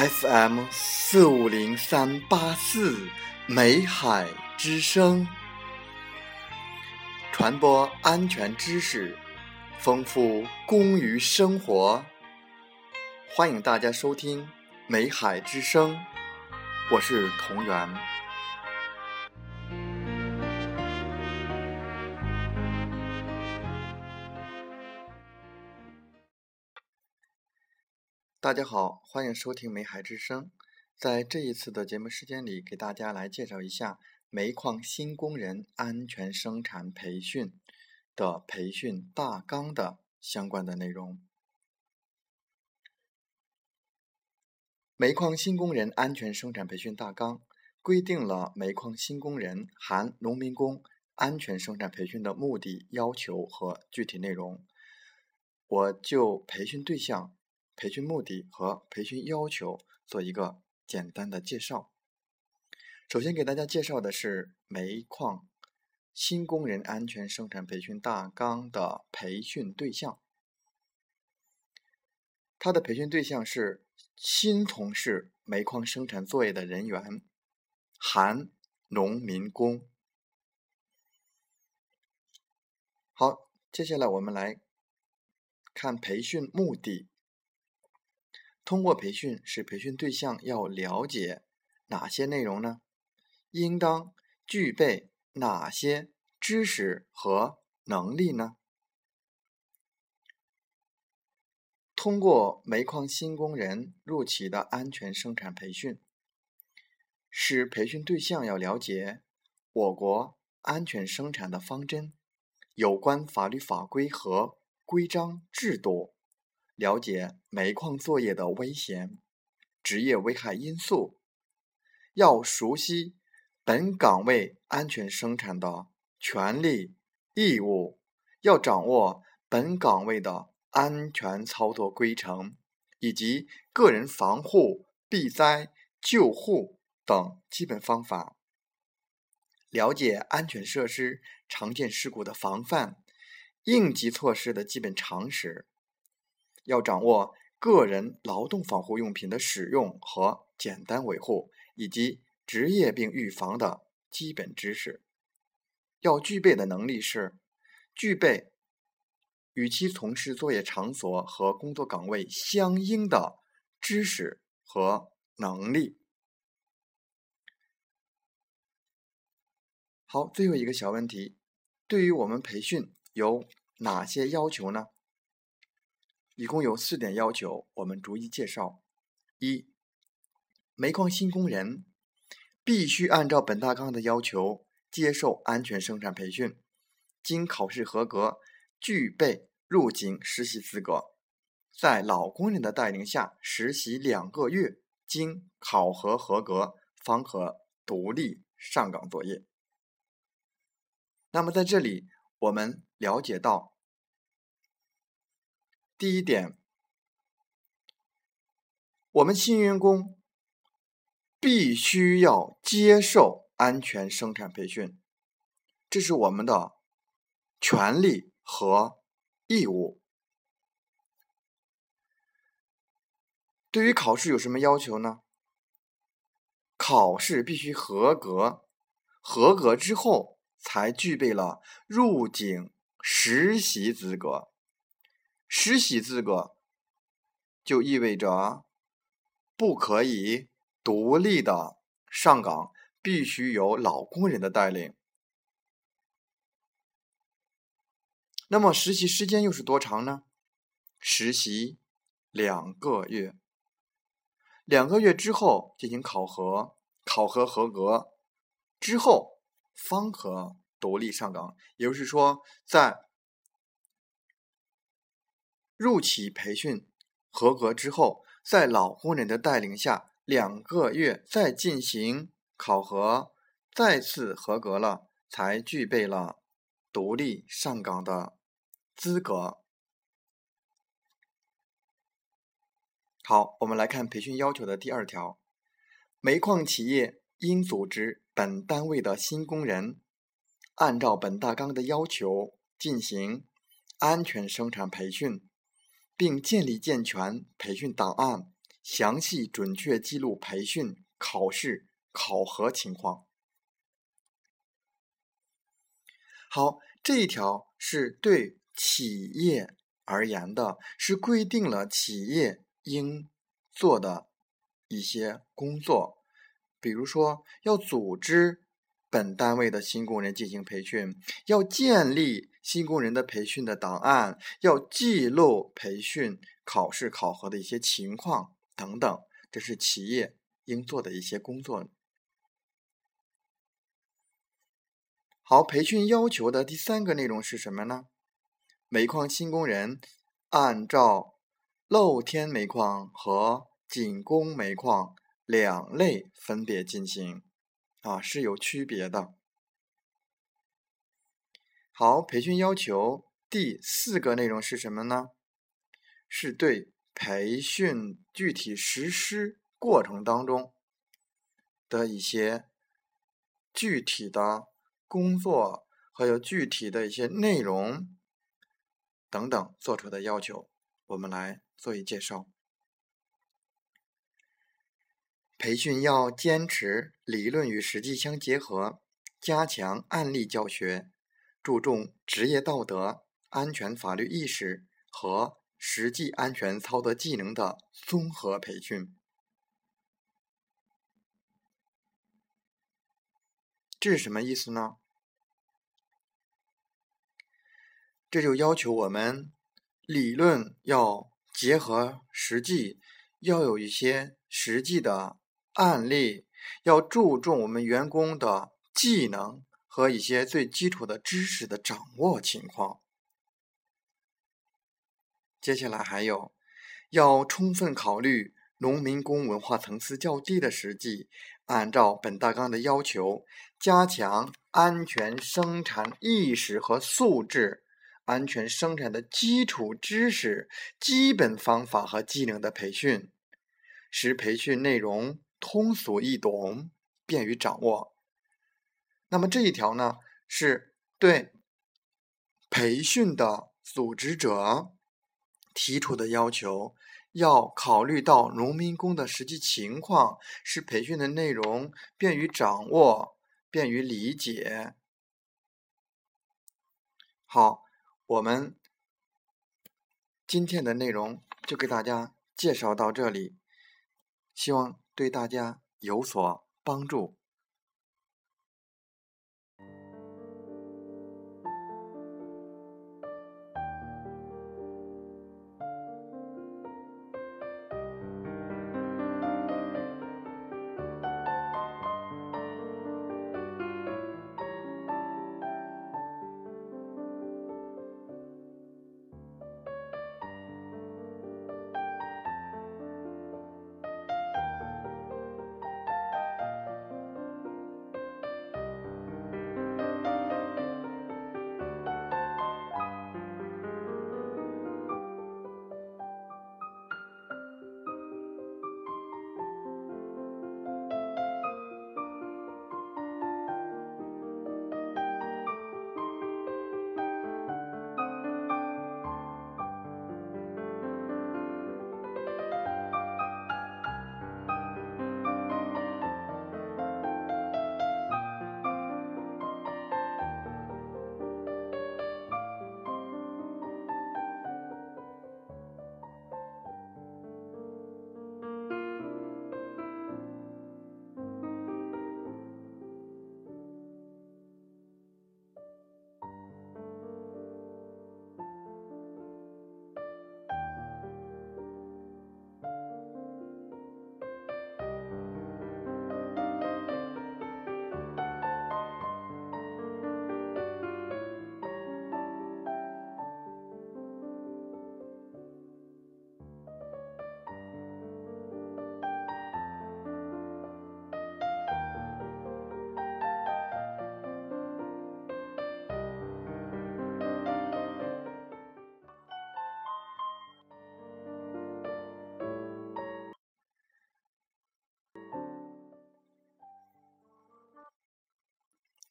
FM 四五零三八四美海之声，传播安全知识，丰富公于生活。欢迎大家收听美海之声，我是同源。大家好，欢迎收听《美海之声》。在这一次的节目时间里，给大家来介绍一下煤矿新工人安全生产培训的培训大纲的相关的内容。煤矿新工人安全生产培训大纲规定了煤矿新工人含农民工安全生产培训的目的、要求和具体内容。我就培训对象。培训目的和培训要求做一个简单的介绍。首先给大家介绍的是煤矿新工人安全生产培训大纲的培训对象。它的培训对象是新从事煤矿生产作业的人员，含农民工。好，接下来我们来看培训目的。通过培训，使培训对象要了解哪些内容呢？应当具备哪些知识和能力呢？通过煤矿新工人入企的安全生产培训，使培训对象要了解我国安全生产的方针、有关法律法规和规章制度。了解煤矿作业的危险、职业危害因素，要熟悉本岗位安全生产的权利义务，要掌握本岗位的安全操作规程以及个人防护、避灾、救护等基本方法，了解安全设施常见事故的防范、应急措施的基本常识。要掌握个人劳动防护用品的使用和简单维护，以及职业病预防的基本知识。要具备的能力是：具备与其从事作业场所和工作岗位相应的知识和能力。好，最后一个小问题：对于我们培训有哪些要求呢？一共有四点要求，我们逐一介绍。一、煤矿新工人必须按照本大纲的要求接受安全生产培训，经考试合格，具备入井实习资格，在老工人的带领下实习两个月，经考核合格，方可独立上岗作业。那么在这里，我们了解到。第一点，我们新员工必须要接受安全生产培训，这是我们的权利和义务。对于考试有什么要求呢？考试必须合格，合格之后才具备了入警实习资格。实习资格就意味着不可以独立的上岗，必须有老工人的带领。那么实习时间又是多长呢？实习两个月，两个月之后进行考核，考核合格之后方可独立上岗。也就是说，在入企培训合格之后，在老工人的带领下，两个月再进行考核，再次合格了，才具备了独立上岗的资格。好，我们来看培训要求的第二条：煤矿企业应组织本单位的新工人，按照本大纲的要求进行安全生产培训。并建立健全培训档案详细准确记录培训、考试、考核情况。好，这一条是对企业而言的，是规定了企业应做的一些工作，比如说要组织。本单位的新工人进行培训，要建立新工人的培训的档案，要记录培训、考试、考核的一些情况等等，这是企业应做的一些工作。好，培训要求的第三个内容是什么呢？煤矿新工人按照露天煤矿和紧工煤矿两类分别进行。啊，是有区别的。好，培训要求第四个内容是什么呢？是对培训具体实施过程当中的一些具体的工作，还有具体的一些内容等等做出的要求，我们来做一介绍。培训要坚持理论与实际相结合，加强案例教学，注重职业道德、安全法律意识和实际安全操作技能的综合培训。这是什么意思呢？这就要求我们理论要结合实际，要有一些实际的。案例要注重我们员工的技能和一些最基础的知识的掌握情况。接下来还有，要充分考虑农民工文化层次较低的实际，按照本大纲的要求，加强安全生产意识和素质、安全生产的基础知识、基本方法和技能的培训，使培训内容。通俗易懂，便于掌握。那么这一条呢，是对培训的组织者提出的要求，要考虑到农民工的实际情况，使培训的内容便于掌握、便于理解。好，我们今天的内容就给大家介绍到这里，希望。对大家有所帮助。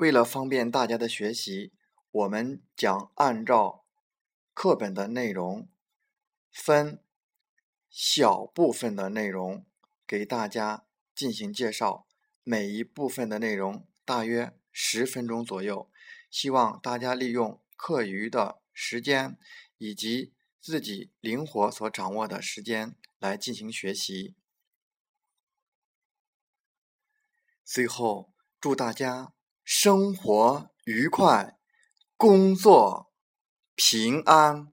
为了方便大家的学习，我们将按照课本的内容分小部分的内容给大家进行介绍，每一部分的内容大约十分钟左右，希望大家利用课余的时间以及自己灵活所掌握的时间来进行学习。最后，祝大家生活愉快，工作平安。